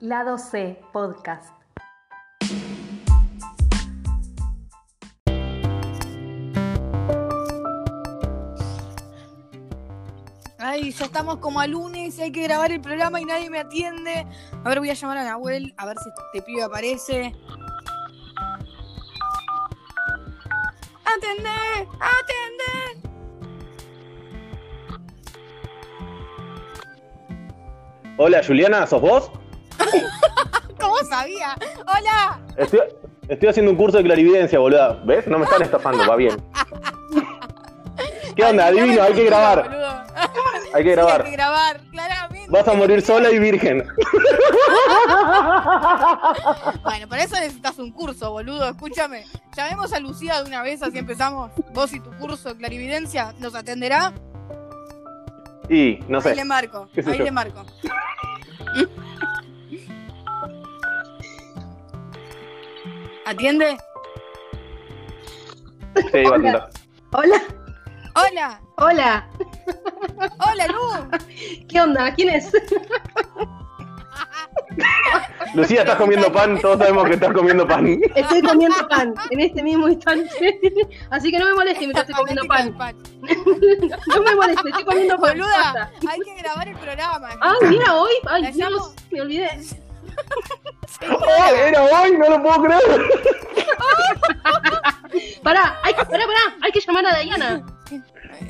Lado C Podcast. Ay, ya estamos como a lunes y hay que grabar el programa y nadie me atiende. A ver, voy a llamar a Nahuel a ver si este pibe aparece. ¡Atendé! ¡Atendé! Hola Juliana, ¿sos vos? ¡Hola! Estoy, estoy haciendo un curso de clarividencia, boluda. ¿Ves? No me están estafando, va bien. ¿Qué onda? Adivino, hay que grabar. boludo. Hay que Sí, grabar. hay que grabar, claramente. Vas a morir sola y virgen. Bueno, para eso necesitas un curso, boludo. Escúchame. Llamemos a Lucía de una vez, así empezamos. Vos y tu curso de clarividencia, ¿nos atenderá? Y, no Ahí sé. le marco, ahí yo. le marco. ¿Atiende? Sí, va a atender. Hola, Hola, hola. hola Lu. ¿Qué onda? ¿Quién es? Lucía, estás comiendo pan. Todos sabemos que estás comiendo pan. Estoy comiendo pan en este mismo instante. Así que no me moleste mientras estoy comiendo pan. No me moleste, estoy comiendo pan. Boluda, hay que grabar el programa. Ah, mira, hoy. Ay, Dios, me olvidé. ¡Oh, era hoy! ¡No lo puedo creer! Pará, hay, pará, pará. Hay que llamar a Diana.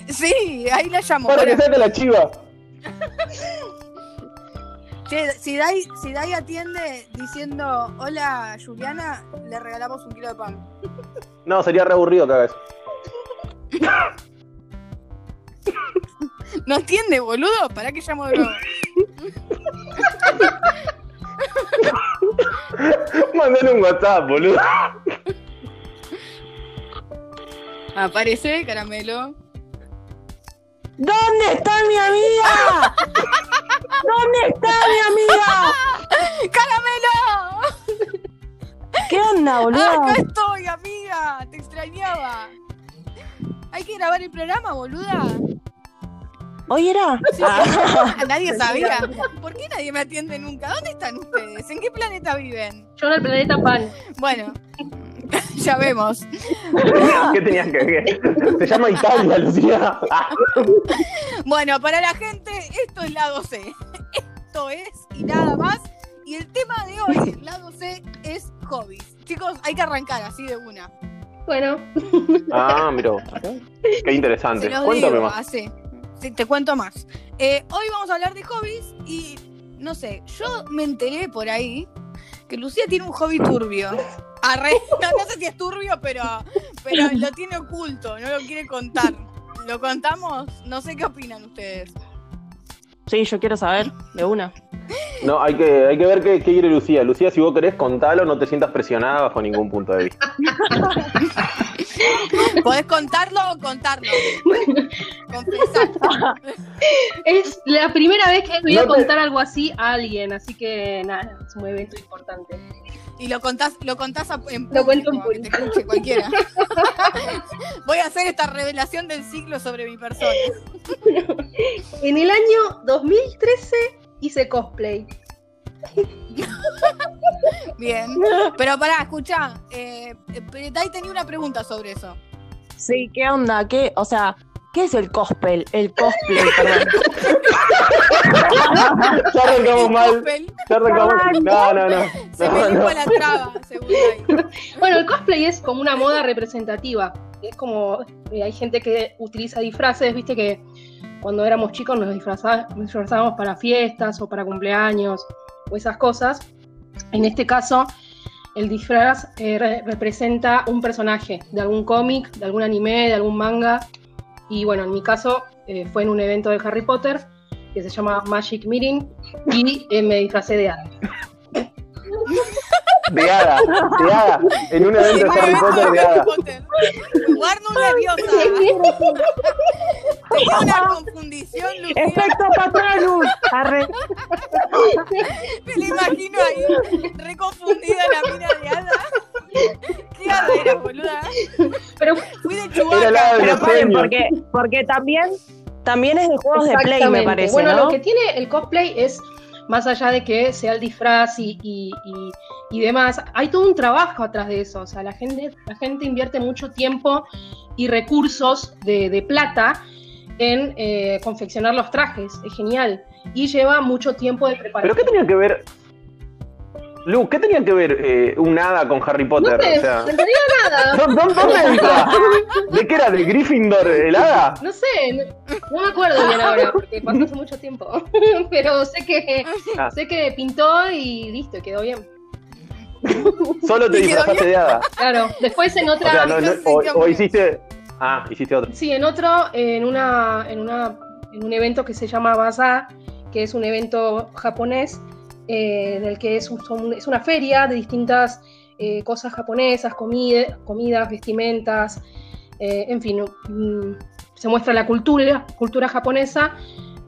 Sí, ahí la llamo. Para que pará. saque la chiva. Che, si Dai, si Dai atiende diciendo hola Juliana, le regalamos un kilo de pan. No, sería re aburrido cada vez. ¿No atiende, boludo? ¿Para qué llamo de nuevo? Mandale un WhatsApp, boludo. Aparece, caramelo. ¿Dónde está mi amiga? ¿Dónde está mi amiga? ¡Caramelo! ¿Qué onda, Ah, boludo? acá estoy, amiga. Te extrañaba. Hay que grabar el programa, boluda. ¿Hoy era? Sí. Ah, Nadie sabía. ¿Por qué nadie me atiende nunca? ¿Dónde están ustedes? ¿En qué planeta viven? Yo en el planeta pan. Bueno, ya vemos. ¿Qué tenías que ver? Se llama Italia, Lucía. Bueno, para la gente, esto es lado C. Esto es y nada más. Y el tema de hoy, lado C, es hobbies. Chicos, hay que arrancar así de una. Bueno, Ah, mira. Qué Se interesante. los Cuéntame digo, más. así. Te cuento más. Eh, hoy vamos a hablar de hobbies y no sé, yo me enteré por ahí que Lucía tiene un hobby turbio. No, no sé si es turbio, pero, pero lo tiene oculto, no lo quiere contar. ¿Lo contamos? No sé qué opinan ustedes. Sí, yo quiero saber, de una. No, hay que, hay que ver qué, qué quiere Lucía. Lucía, si vos querés, contalo, no te sientas presionada bajo ningún punto de vista. ¿Podés contarlo o contarlo? Confesar. Es la primera vez que voy a No te- contar algo así a alguien. Así que nada, es un evento importante. Y lo contás, lo contás a- en Lo cuento en público, que te escuche cualquiera. Voy a hacer esta revelación del siglo sobre mi persona. En el año 2013 hice cosplay. Bien. Pero pará, escucha. Eh, eh, Dai tenía una pregunta sobre eso. Sí, ¿qué onda? ¿Qué? O sea, ¿qué es el cosplay? El cosplay, perdón. Ya arrancamos mal. Ya arrancamos. No, no, no. Se me No, dijo no. la traba, según Dai. Bueno, el cosplay es como una moda representativa. Es como, eh, hay gente que utiliza disfraces, viste que cuando éramos chicos nos, disfrazábamos para fiestas o para cumpleaños o esas cosas. En este caso, el disfraz eh, re- representa un personaje de algún cómic, de algún anime, de algún manga. Y bueno, en mi caso eh, fue en un evento de Harry Potter que se llama Magic Meeting y eh, me disfracé de Hada. De hada, de hada. En un evento de Harry Potter de hada. Guardo nerviosa. Tenía una confundición, Lucía. ¡Efecto Patronus! Arre. Me la imagino ahí, reconfundida la mina de hada. ¿Qué hada era, boluda? Pero Fui de Pero paren, porque, porque también, también es de juegos de Play, me parece, Bueno, ¿no? lo que tiene el cosplay es más allá de que sea el disfraz y, y- y- y demás, hay todo un trabajo atrás de eso. O sea, la gente, la gente invierte mucho tiempo y recursos de, de plata en eh, confeccionar los trajes. Es genial. Y lleva mucho tiempo de ¿Pero preparación. qué tenía que ver? Lu, ¿qué tenía que ver eh, un hada con Harry No Potter? sé, o sea, en realidad nada. ¿dó- dó- ¿dónde entra? ¿De qué era? ¿De Gryffindor el hada? No sé, no, no me acuerdo bien ahora, porque pasó hace mucho tiempo. Pero sé que Ah. sé que pintó y listo, y quedó bien. Solo te ¿Y quedó disfrazaste de hada. Claro. Después en O otra. sea, no- no- no o, hiciste. Ah, hiciste otro. Sí, en otro, en una, en una, en un evento que se llama Bazaar, que es un evento japonés, eh, en el que es, un- es una feria de distintas eh, cosas japonesas, comida, comidas, vestimentas, eh, en fin, mm, se muestra la cultura, cultura japonesa.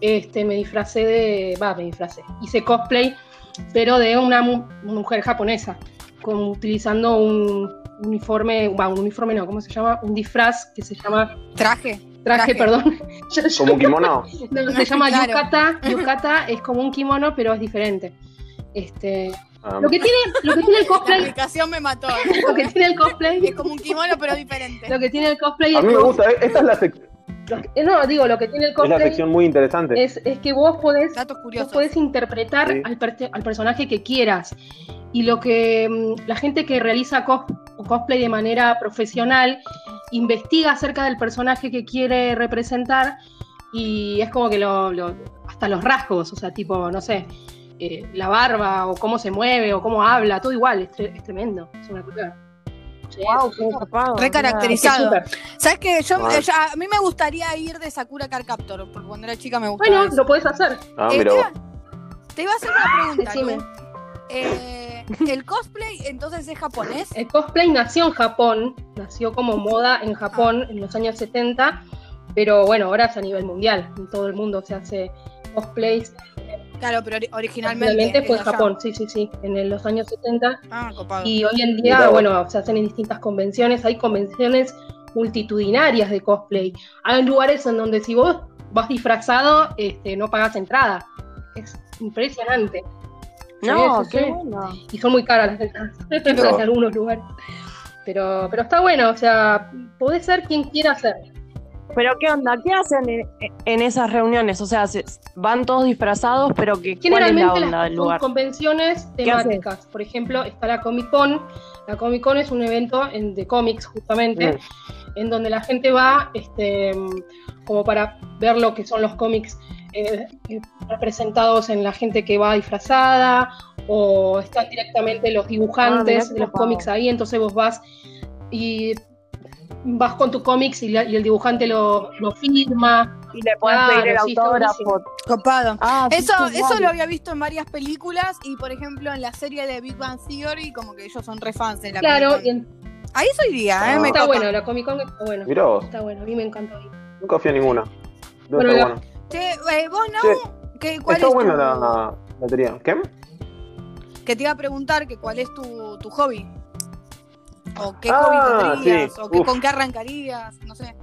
Este, me disfracé de, va, me disfracé, hice cosplay, pero de una mu- mujer japonesa, utilizando un uniforme, va, un uniforme no, ¿cómo se llama? Un disfraz que se llama Traje. Traje, Traje. perdón. Como un kimono. no, se llama Claro. yukata. Yukata es como un kimono, pero es diferente. Este, Ah, lo que tiene, lo que tiene el La cosplay, aplicación me mató. lo que tiene el cosplay, Es como un kimono, pero diferente. lo que tiene el cosplay a es mí me gusta. eh, Esta es la, sec- eh, no, digo, lo que tiene el es la cosplay sección muy interesante. es, es que vos podés Vos podés interpretar Sí. al, per- al personaje que quieras. Y lo que mm, la gente que realiza cos- cosplay de manera profesional investiga acerca del personaje que quiere representar y es como que lo, lo- hasta los rasgos, o sea, tipo, no sé, eh, la barba o cómo se mueve o cómo habla, todo igual, es, tre- es tremendo. Es una cosa. Wow, qué zarpado. Re es caracterizado. súper. ¿Sabes qué? Yo, Ah. yo- a mí me gustaría ir de Sakura Card Captor, porque cuando era chica me gustaba. Bueno, eso. lo podés hacer. Ah, Eh, mira te, iba, te iba a hacer una pregunta. Decime. Eh, ¿El cosplay entonces es japonés? El cosplay nació en Japón, nació como moda en Japón en los años 70, pero bueno, ahora es a nivel mundial, en todo el mundo se hace cosplays. Claro, pero ori- originalmente. Originalmente fue en. Japón, sí, sí, sí, en los años 70. Ah, copado. Y hoy en día, bueno, se hacen en distintas convenciones, hay convenciones multitudinarias de cosplay. Hay lugares en donde si vos vas disfrazado, este, no pagas entrada. Es impresionante. No, Sí, qué sí. bueno. y son muy caras las entradas Pero- en algunos lugares. Pero, pero está bueno, o sea, podés ser quien quiera ser. Pero ¿qué onda? ¿Qué hacen en, en esas reuniones? O sea, se- van todos disfrazados, pero que, ¿cuál es la onda las del lugar? convenciones ¿Qué temáticas. Por ejemplo, está la Comic Con. La Comic Con es un evento en- de cómics, justamente, Mm. en donde la gente va este, como para ver lo que son los cómics eh, representados en la gente que va disfrazada, o están directamente los Ah, dibujantes de los cómics ahí, entonces vos vas y vas con tu cómics y, la- y el dibujante lo, lo firma. Y le puedes Claro, pedir el sí, está autógrafo. Copado. Ah, Eso, sí, eso lo había visto en varias películas y, por ejemplo, en la serie de Big Bang Theory, como que ellos son re fans de la Claro, en- Ahí soy día, ¿eh? Ah. Me está copa. bueno, la Comic Con está bueno. Mirá vos. Está bueno, a mí me encantó ir. Nunca fui a ninguna. Debe Bueno, estar la- bueno. Che, eh, vos, no. ¿Qué, ¿cuál Está es buena tu- la, la batería. ¿Qué? Que te iba a preguntar que cuál es tu, tu hobby. O qué Ah, hobby tendrías, sí. o qué, con qué arrancarías, no sé.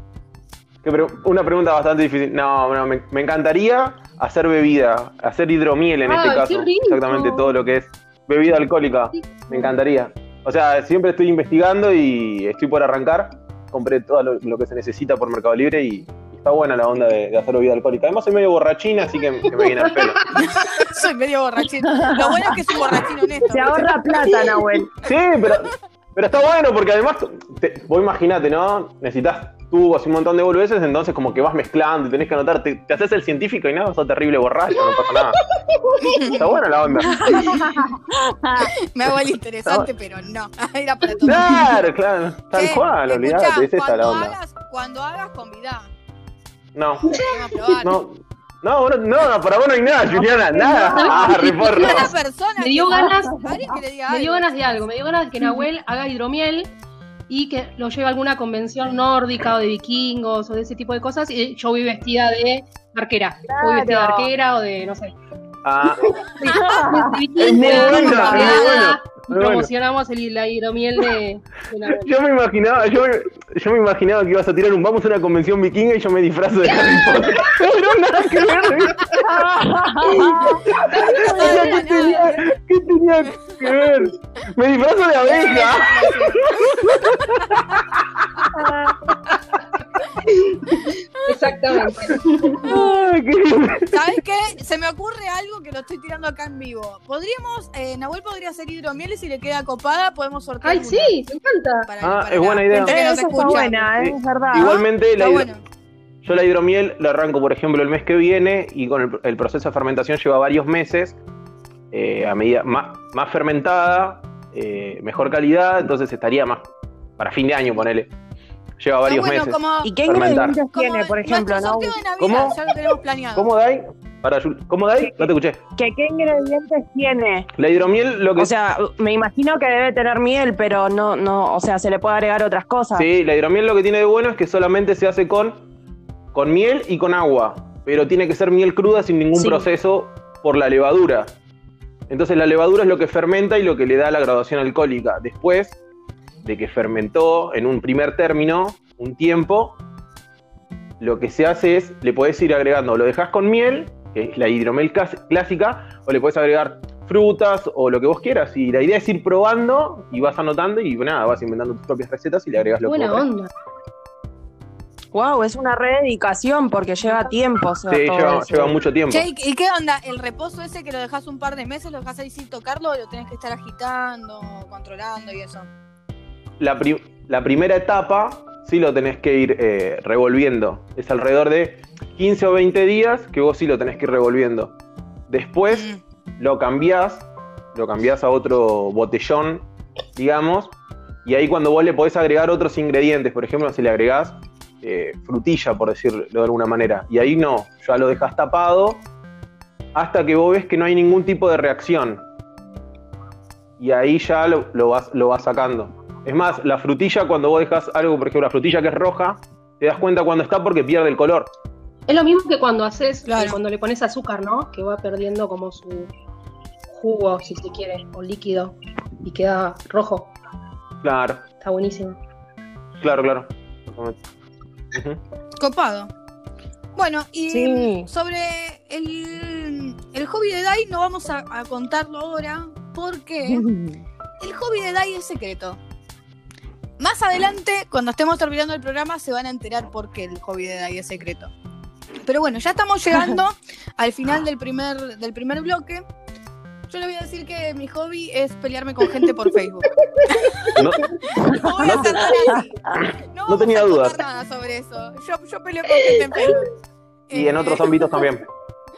Una pregunta bastante difícil. No, no, me, me encantaría hacer bebida, hacer hidromiel en este caso. rico. Exactamente todo lo que es bebida alcohólica. Me encantaría. O sea, siempre estoy investigando y estoy por arrancar. Compré todo lo, lo que se necesita por Mercado Libre y, y está buena la onda de, de hacer bebida alcohólica. Además soy medio borrachina, así que, que me viene al pelo. Soy medio borrachín. Lo bueno es que es un borrachín honesto. Se ahorra plata, Nahuel. Sí, pero, pero está bueno porque además, te- vos imaginate, ¿no? Necesitas tubos y un montón de boludeces, entonces como que vas mezclando y tenés que anotar, te, te haces el científico y nada, sos terrible borracho, no pasa nada. Está buena la onda. Me hago el interesante, pero no. Era para todo. Claro, claro, tal cual, olvidate, es cuando la onda. Hagas, cuando hagas, convidá. No, Vamos a probar. no, no, vos no, para vos no hay nada, Juliana, nada. Ah, reporro. Una persona Me dio ganas- Me dio ganas de algo, me dio ganas de que Nahuel haga hidromiel y que lo lleve a alguna convención nórdica o de vikingos o de ese tipo de cosas y yo voy vestida de arquera. Voy vestida de arquera o de, no sé. Ah, de Es muy vikinga, buena, es muy bardeada, buena, y muy buena. promocionamos el, la hidromiel de, yo me imaginaba, yo me, yo me imaginaba que ibas a tirar un vamos a una convención vikinga y yo me disfrazo de Harry Potter. Pero nada que ver. para nada. ¿Qué tenía que ver? Me disfrazo de abeja. Exactamente. ¿Sabes qué? Se me ocurre algo que lo estoy tirando acá en vivo. Podríamos, eh, Nahuel podría hacer hidromiel y si le queda copada podemos sortear. Ay, una sí, me encanta. para- Ah, para es buena idea. está escucha. buena, ¿eh? Es verdad. Igualmente, la hidro- bueno. yo la hidromiel la arranco, por ejemplo, el mes que viene y con el, el proceso de fermentación lleva varios meses. eh, a medida más, más fermentada, eh, mejor calidad, entonces estaría más para fin de año, ponele. Lleva Está varios bueno, meses. como, ¿Y qué ingredientes tiene, por ejemplo? ¿no? sorteo de Navidad, ¿Cómo? ya lo tenemos planeado. ¿Cómo Dai? Para ¿Cómo Dai? No te escuché. ¿Qué, ¿Qué ingredientes tiene? La hidromiel lo que O sea, me imagino que debe tener miel, pero no, no, o sea, se le puede agregar otras cosas. Sí, la hidromiel lo que tiene de bueno es que solamente se hace con, con miel y con agua, pero tiene que ser miel cruda sin ningún Sí. proceso por la levadura. Entonces la levadura es lo que fermenta y lo que le da la graduación alcohólica. Después de que fermentó en un primer término un tiempo, lo que se hace es, le podés ir agregando, lo dejas con miel, que es la hidromiel clas- clásica, o le podés agregar frutas o lo que vos quieras. Y la idea es ir probando y vas anotando y nada, vas inventando tus propias recetas y le agregas lo que Buena onda. Wow, es una rededicación porque lleva tiempo. o sea, Sí, todo lleva, eso. lleva mucho tiempo. Che, ¿y qué onda? ¿El reposo ese que lo dejas un par de meses, lo dejas ahí sin tocarlo o lo tenés que estar agitando, controlando y eso? La, pri- la primera etapa sí lo tenés que ir eh, revolviendo. Es alrededor de 15 o 20 días que vos sí lo tenés que ir revolviendo. Después Mm. lo cambiás, lo cambiás a otro botellón, digamos, y ahí cuando vos le podés agregar otros ingredientes, por ejemplo, si le agregás eh, frutilla, por decirlo de alguna manera, y ahí no, ya lo dejas tapado hasta que vos ves que no hay ningún tipo de reacción. Y ahí ya lo, lo vas, lo vas sacando. Es más, la frutilla, cuando vos dejas algo, por ejemplo, la frutilla que es roja, te das cuenta cuando está porque pierde el color. Es lo mismo que cuando haces, Claro. eh, cuando le pones azúcar, ¿no? Que va perdiendo como su jugo, si se quiere, o líquido, y queda rojo. Claro, Está buenísimo. claro, claro. Copado. Bueno, y Sí. sobre el, el hobby de Dai no vamos a, a contarlo ahora porque el hobby de Dai es secreto. Más adelante, cuando estemos terminando el programa, se van a enterar por qué el hobby de Dai es secreto. Pero bueno, ya estamos llegando al final del primer, del primer bloque. Yo les voy a decir que mi hobby es pelearme con gente por Facebook. No, No voy a No así. No, vamos tenía dudas. nada sobre eso. Yo, yo peleo con gente en Facebook. y en Eh, otros ámbitos también.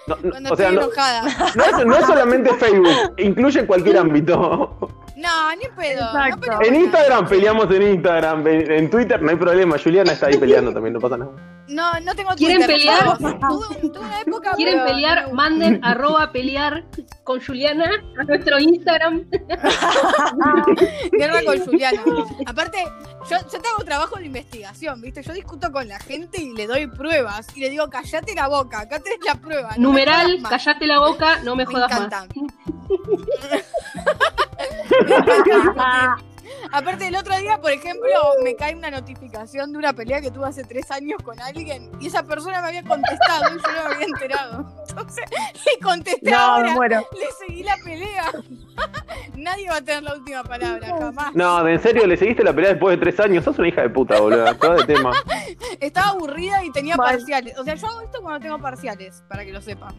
No, no, Cuando o sea, estoy no, enojada. no es, no es solamente Facebook, incluye cualquier ámbito. No, ni pedo. No En Instagram peleamos en Instagram, en, en Twitter no hay problema. Juliana está ahí peleando también, no pasa nada. No, no tengo ¿Quieren Twitter, pelear? ¿sabes? Tuve, tuve una época. ¿Quieren pero pelear? Manden arroba pelear con Juliana a nuestro Instagram. Guerra con Juliana. Aparte, yo, yo tengo trabajo de investigación, ¿viste? Yo discuto con la gente y le doy pruebas. Y le digo, callate la boca, acá tenés la prueba. no Numeral, más". callate la boca, no me Me jodas más. encanta. Me encanta discutir. Aparte, el otro día, por ejemplo, me cae una notificación de una pelea que tuve hace tres años con alguien y esa persona me había contestado y yo no me había enterado. Entonces, le contesté No, ahora, le seguí la pelea. Nadie va a tener la última palabra, jamás. No, en serio, le seguiste la pelea después de tres años. Sos una hija de puta, boludo. Todo de tema. Estaba aburrida y tenía Mal. parciales. O sea, yo hago esto cuando tengo parciales, para que lo sepan.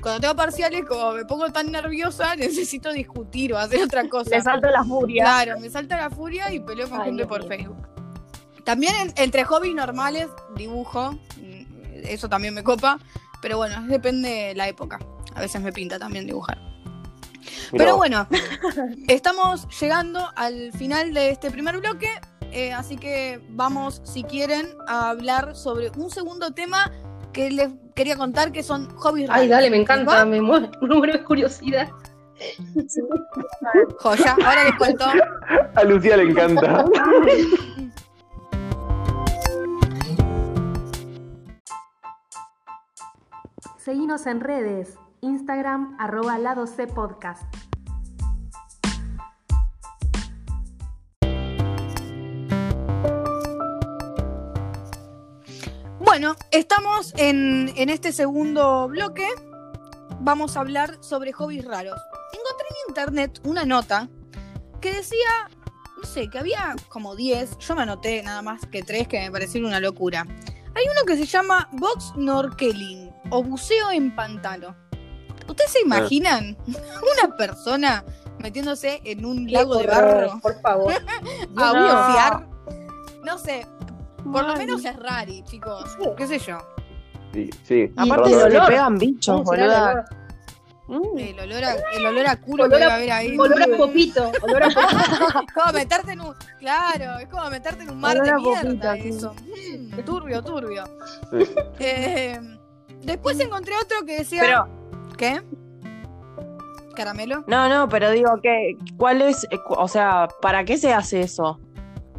Cuando tengo parciales, como me pongo tan nerviosa, necesito discutir o hacer otra cosa. Le salto la furia. Claro, me salta la furia y peleo con Ay, gente por. Facebook. También en- entre hobbies normales, dibujo. mm, Eso también me copa. Pero bueno, depende de la época. A veces me pinta también dibujar. Mirá Pero bueno, estamos llegando al final de este primer bloque. eh, así que vamos, si quieren, a hablar sobre un segundo tema que les quería contar que son hobbies Ay, raros. dale, me ¿Les encanta, me muero, me muero de curiosidad. Joya, ahora les cuento. A Lucía le encanta. Seguinos en redes, Instagram arroba lado C podcast. Bueno, estamos en, en este segundo bloque vamos a hablar sobre hobbies raros. Encontré en internet una nota que decía, no sé, que había como 10, yo me anoté nada más que 3 que me parecieron una locura. Hay uno que se llama box snorkeling o buceo en pantano. ¿Ustedes se imaginan una persona metiéndose en un lago de barro Por favor. a No. bucear? No sé, por lo menos es rari, chicos. ¿Qué sé yo? Sí, sí. Aparte se le olor. pegan bichos, ¿Cómo será el boluda. olor? Mm. El olor a, el olor a culo Olor que a- va a haber ahí. Olor a popito. Olor a popito. Es como meterte en un. Claro, es como meterte en un mar Olor de mierda popita, eso. Mm, turbio, turbio. Sí. Eh, después encontré otro que decía. Pero, ¿Qué? ¿Caramelo? no, no, pero digo que, ¿cuál es, o sea, para qué se hace eso?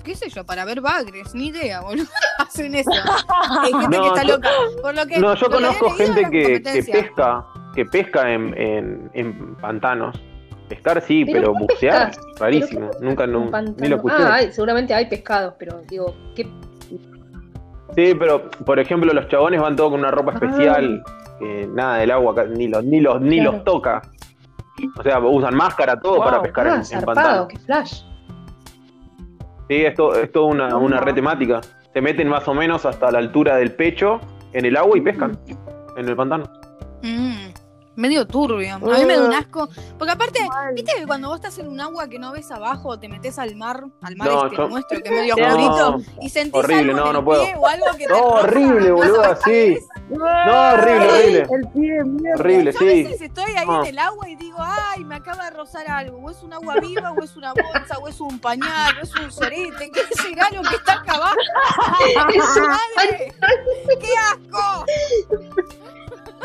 ¿Qué sé yo? Para ver bagres, ni idea, boludo. Hacen eso. Hay gente No, que está yo- loca. Por lo que, No, yo conozco gente que, pesca, que pesca en, en, en pantanos. Pescar sí, Pero pero, ¿cómo bucear, pescas? rarísimo. Pero ¿qué Nunca Un no, pantano. ni lo escuché. Ah, hay- seguramente hay pescados, pero digo, ¿qué? Sí, pero por ejemplo los chabones van todos con una ropa Ah. especial, que nada del agua, ni los, ni los, ni Claro. los toca. O sea, usan máscara, todo Wow. para pescar en- Ah, en, zarpado, pantanos. qué flash. Sí, es todo, es todo una, una red temática. Se meten más o menos hasta la altura del pecho en el agua y pescan en el pantano. Mm, medio turbio. A mí me da un asco. Porque aparte, Mal. ¿viste que cuando vos estás en un agua que no ves abajo, te metes al mar, al mar No, este yo- nuestro, que es medio No. oscurito, y sentís Horrible, algo no, en el no puedo. pie o algo que te No, horrible, no boluda, sabés qué sí. es? No, horrible, horrible. El pie de mierda. Horrible, Yo a sí. veces estoy ahí Ah. en el agua y digo, ay, me acaba de rozar algo. O es un agua viva, o es una bolsa, o es un pañal, o es un sorete. ¿Qué será lo que está acá abajo? ¡Madre! ¡Qué asco!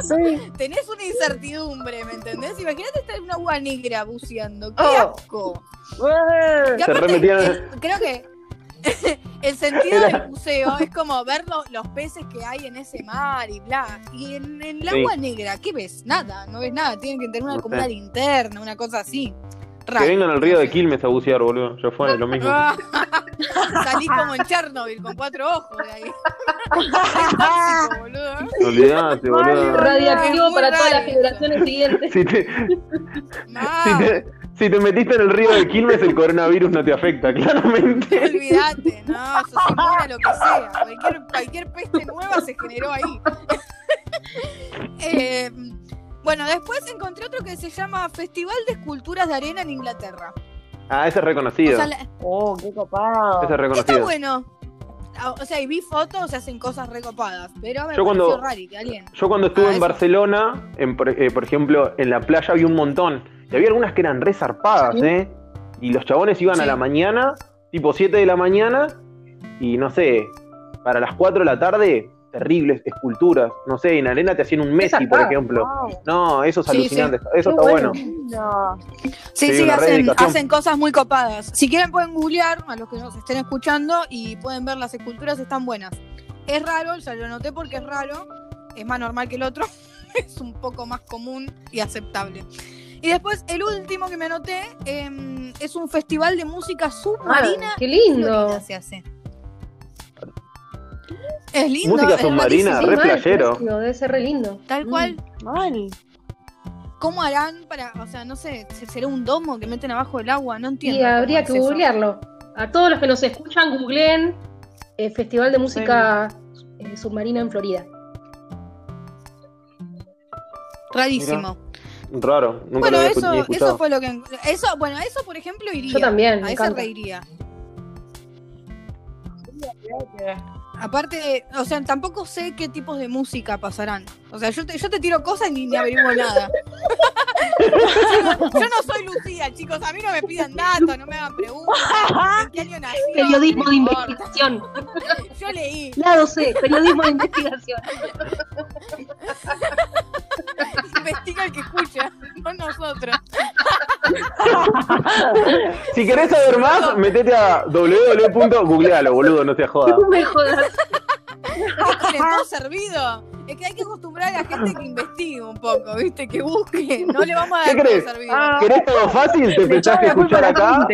Sí. Tenés una incertidumbre, ¿me entendés? Imagínate estar en un agua negra buceando. ¡Qué Oh. asco! Se aparte, el- creo que el sentido Era- del buceo es como ver lo- los peces que hay en ese mar y bla. Y en, en el Sí. agua negra, ¿qué ves? Nada, no ves nada. Tienen que tener una, como una linterna, una cosa así. Que vengan al río de. Quilmes a bucear, boludo. Ya fue lo mismo. Salís como en Chernobyl con cuatro ojos de ahí. Tóxico, boludo. Olvidate, boludo. Radiactivo para todas las generaciones siguientes. Si te, No, si, te, si te metiste en el río de Quilmes, el coronavirus no te afecta, claramente. olvídate, no, sos inmune a lo que sea. Cualquier, cualquier peste nueva se generó ahí. Eh, bueno, después encontré otro que se llama Festival de Esculturas de Arena en Inglaterra. Ah, ese es reconocido. O sea, la- Oh, qué copado. Ese es está reconocido. bueno. Ah, O sea, y vi fotos, se hacen cosas recopadas. Pero me Yo pareció cuando- que alguien. Yo cuando estuve Ah, en eso. Barcelona, en, por, eh, por ejemplo, en la playa había un montón. Y había algunas que eran re zarpadas, Sí. ¿eh? Y los chabones iban a la mañana, tipo 7 de la mañana, y no sé, para las 4 de la tarde, terribles esculturas. No sé, en arena te hacían un Messi, por ejemplo. Wow. No, eso es Sí, alucinante. Eso Qué está bueno. bueno. No. Sí, Sí, hacen, hacen cosas muy copadas. Si quieren pueden googlear a los que nos estén escuchando y pueden ver las esculturas, están buenas. Es raro, ya lo noté porque es raro, es más normal que el otro, es un poco más común y aceptable. Y después, el último que me anoté em, es un festival de música submarina. Ah, qué lindo. Se hace. Es lindo, Música es submarina, re playero. buenísimo, debe ser re lindo. Tal cual. Mal. ¿Cómo harán para, o sea, no sé, será un domo que meten abajo del agua? No entiendo. Y habría que eso. googlearlo. A todos los que nos escuchan, googleen eh, Festival de Música eh, Submarina en Florida. Rarísimo. Raro. Nunca Bueno, lo había escu- eso, eso fue lo que. Eso, bueno, eso por ejemplo iría. Yo también, A me ese encanta. reiría. Aparte, o sea, tampoco sé qué tipos de música pasarán. O sea, yo te, yo te tiro cosas y ni, averiguo nada. yo no soy Lucía, chicos. A mí no me pidan datos, no me hagan preguntas. ¿En qué año nací? Periodismo de investigación. Yo leí. Lado C, periodismo de investigación. Investiga el que escucha, no nosotros. Si querés saber más, metete a www.googlealo, boludo, no te jodas. No me jodas. Con el todo servido. Es que hay que acostumbrar a la gente que investigue un poco, ¿viste? Que busque. No le vamos a dar ¿Qué todo crees? servido. Ah. ¿Querés todo fácil? ¿Te pensás que escuchar acá?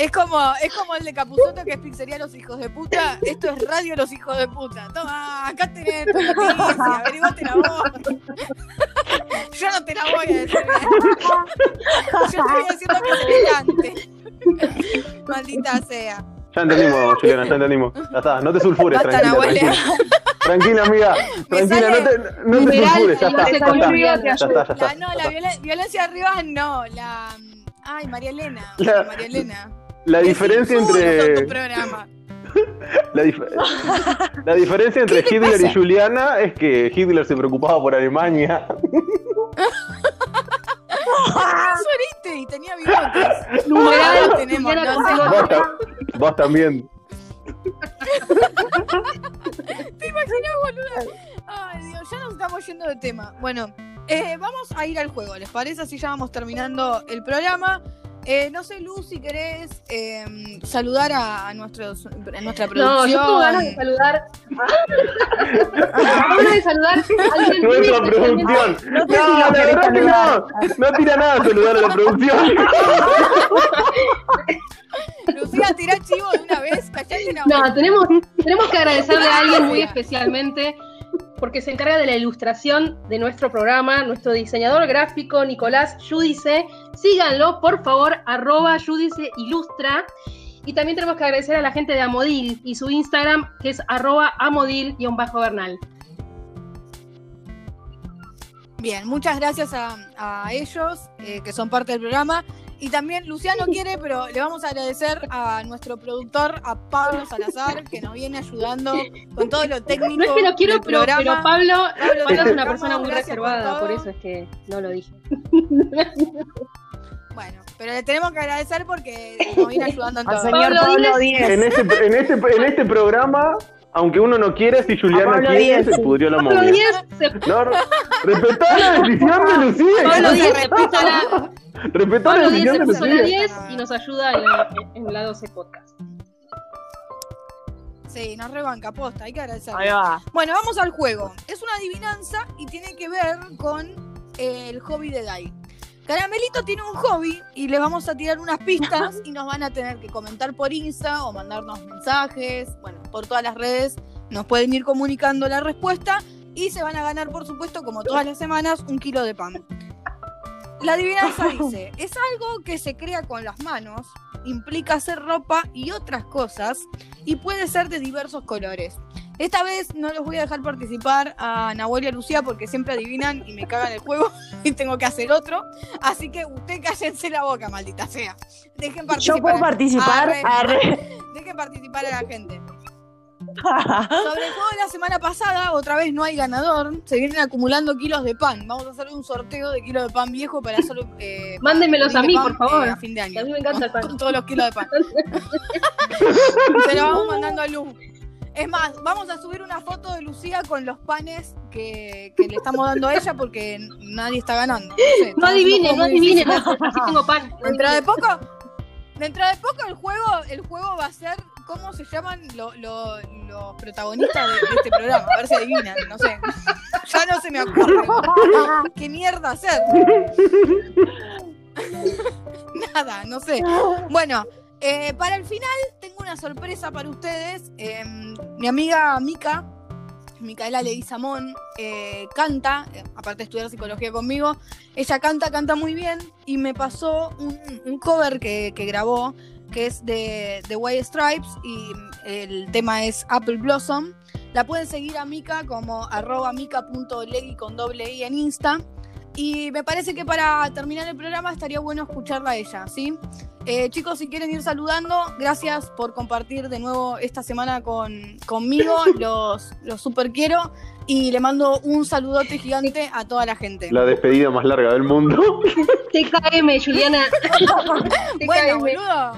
Es como, es como el de Capuzoto que es pizzería los hijos de puta. Esto es radio los hijos de puta. Toma, acá tenés tu noticia, averiguate la voz. Yo no te la voy a decir. Yo te voy diciendo que es brillante. Maldita sea. Ya entendimos, Juliana, ya entendimos. Ya está, no te sulfures, Basta, tranquila. Tranquila, tranquila, amiga. Tranquila, no te, no te sulfures, ya está. Ya está, construido, te ya está, ya La, está. no, la violen- violencia arriba no. La. Ay, María Elena. La- María Elena. La diferencia entre la, dif- la diferencia entre ¿Qué te Hitler y pasa? Juliana es que Hitler se preocupaba por Alemania. Sueriste y tenía bigotes. Tenemos, no. Vos, ta- vos también. ¿Te imaginas, boludo? Ay, Dios, ya nos estamos yendo de tema. Bueno, eh, vamos a ir al juego, ¿les parece? Así ya vamos terminando el programa. Eh, no sé, Lu, si querés eh, saludar a, a nuestros, a nuestra No, producción. yo tengo ganas de saludar. Tengo ganas de saludar a alguien Nuestra producción. No sé si No, la verdad que saludar. no. No tira nada saludar a la producción. Lucía, tirá chivo de una vez, callate una No, tenemos, tenemos que agradecerle a alguien muy especialmente porque se encarga de la ilustración de nuestro programa, nuestro diseñador gráfico Nicolás Yudice. Síganlo, por favor, arroba Yudice Ilustra. Y también tenemos que agradecer a la gente de Amodil y su Instagram, que es arroba amodil-bernal. Bien, muchas gracias a, a ellos eh, que son parte del programa. Y también Luciano quiere, pero le vamos a agradecer a nuestro productor, a Pablo Salazar, que nos viene ayudando con todo lo técnico. No es que no quiero, del pero, Pablo, Pablo, Pablo es una persona muy reservada, por eso es que no lo dije. Bueno, pero le tenemos que agradecer porque nos viene ayudando en Al todo. señor Pablo Pablo Díez. En este, en este, en este programa, aunque uno no quiera, si Juliana Pablo quiere, se pudrió la se No, respetá la decisión de Lucía. Pablo no Díez la, decisión de Lucía. 10 y nos ayuda en la, en la 12 podcast. Sí, nos rebanca, posta, hay que agradecerle. Ahí va. Bueno, vamos al juego. Es una adivinanza y tiene que ver con eh, el hobby de Dai. Caramelito tiene un hobby y les vamos a tirar unas pistas y nos van a tener que comentar por Insta o mandarnos mensajes. Bueno, por todas las redes nos pueden ir comunicando la respuesta y se van a ganar, por supuesto, como todas las semanas, un kilo de pan. La adivinanza dice, es algo que se crea con las manos, implica hacer ropa y otras cosas y puede ser de diversos colores. Esta vez no los voy a dejar participar a Nahuel y a Lucía porque siempre adivinan y me cagan el juego y tengo que hacer otro. Así que usted cállense la boca, maldita sea. Dejen participar. Yo puedo a- participar. Arre. Arre. Dejen participar a la gente. Sobre el juego de la semana pasada, otra vez no hay ganador. Se vienen acumulando kilos de pan. Vamos a hacer un sorteo de kilos de pan viejo para hacer. Eh, Mándenmelos a mí, pan, por favor. eh, a fin de año. A mí me encanta el pan. Con todos los kilos de pan. Se lo vamos mandando a Lu. Es más, vamos a subir una foto de Lucía con los panes que, que le estamos dando a ella porque nadie está ganando. No, sé, No adivinen, no adivinen, así tengo pan. Dentro de poco, dentro de poco el juego, el juego va a ser cómo se llaman lo- lo- los protagonistas de, de este programa. A ver si adivinan, no sé. Ya no se me ocurre. ¿Qué mierda hacer? Nada, no sé. Bueno, eh, para el final tengo una sorpresa para ustedes. Eh, mi amiga Mica, Micaela Leguizamón, eh, canta, eh, aparte de estudiar psicología conmigo, ella canta, canta muy bien y me pasó un, cover que, grabó que es de, White Stripes y el tema es Apple Blossom. La pueden seguir a Mika como arroba mica.legui con doble i en Insta. Y me parece que para terminar el programa estaría bueno escucharla a ella, ¿sí? Eh, chicos, si quieren ir saludando, gracias por compartir de nuevo esta semana con, conmigo. Los, los super quiero. Y le mando un saludote gigante a toda la gente. La despedida más larga del mundo. TKM, Juliana. Bueno, boludo.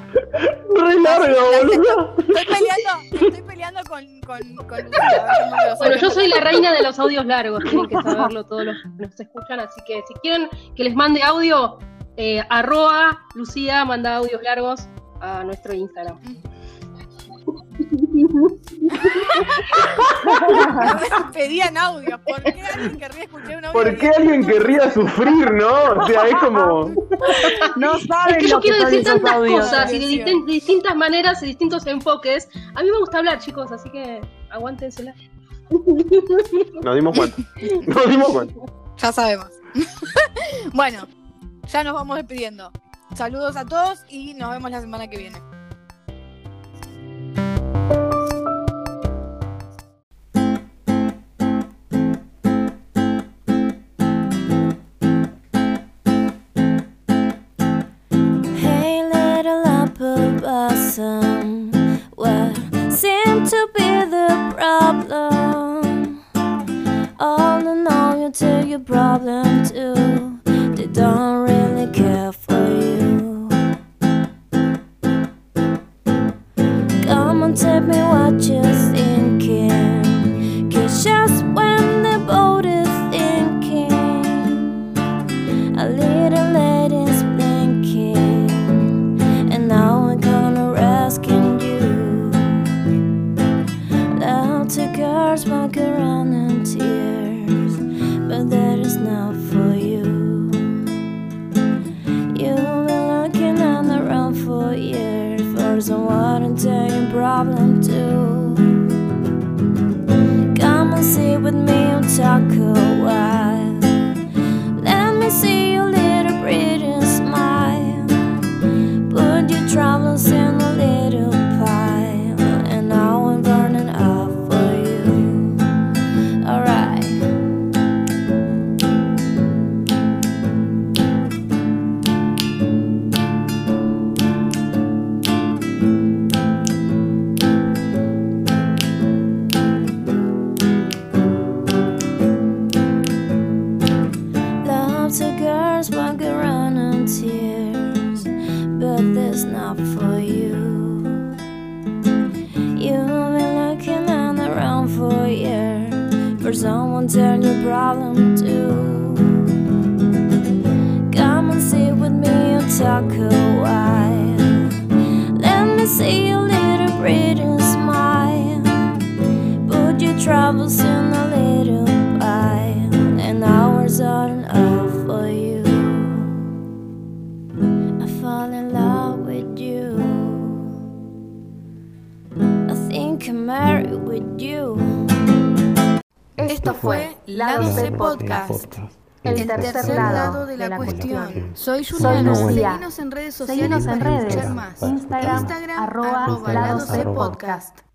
Re larga, boludo. Estoy peleando, estoy peleando con, con, con Lucía. Bueno, yo soy la reina de los audios largos, tienen que saberlo todos los que nos escuchan, así que si quieren que les mande audio, eh, arroba Lucía manda audios largos a nuestro Instagram. Pedían audio. ¿Por qué alguien querría escuchar un audio? ¿Por qué alguien querría sufrir, no? O sea, es como. No saben Es que yo lo que quiero son decir tantas audios. cosas y de, Atención. distin- de distintas maneras y distintos enfoques. A mí me gusta hablar, chicos, así que aguántensela. Nos dimos cuenta. Nos dimos cuenta. Ya sabemos. bueno, ya nos vamos despidiendo. Saludos a todos y nos vemos la semana que viene. Walk around in tears, but that is not for you. You've been looking on the run for years for someone tell your problem too. Come and sit with me and talk a while. Let me see someone turn your problem to. Come and sit with me and talk a while. Let me see your little pretty smile. Put your troubles in a little pile, and hours aren't fue Lado C Podcast. El tercer lado de la, cuestión. Soy Juliana. Seguinos en redes sociales para escuchar más. Instagram, arroba Lado C. Podcast.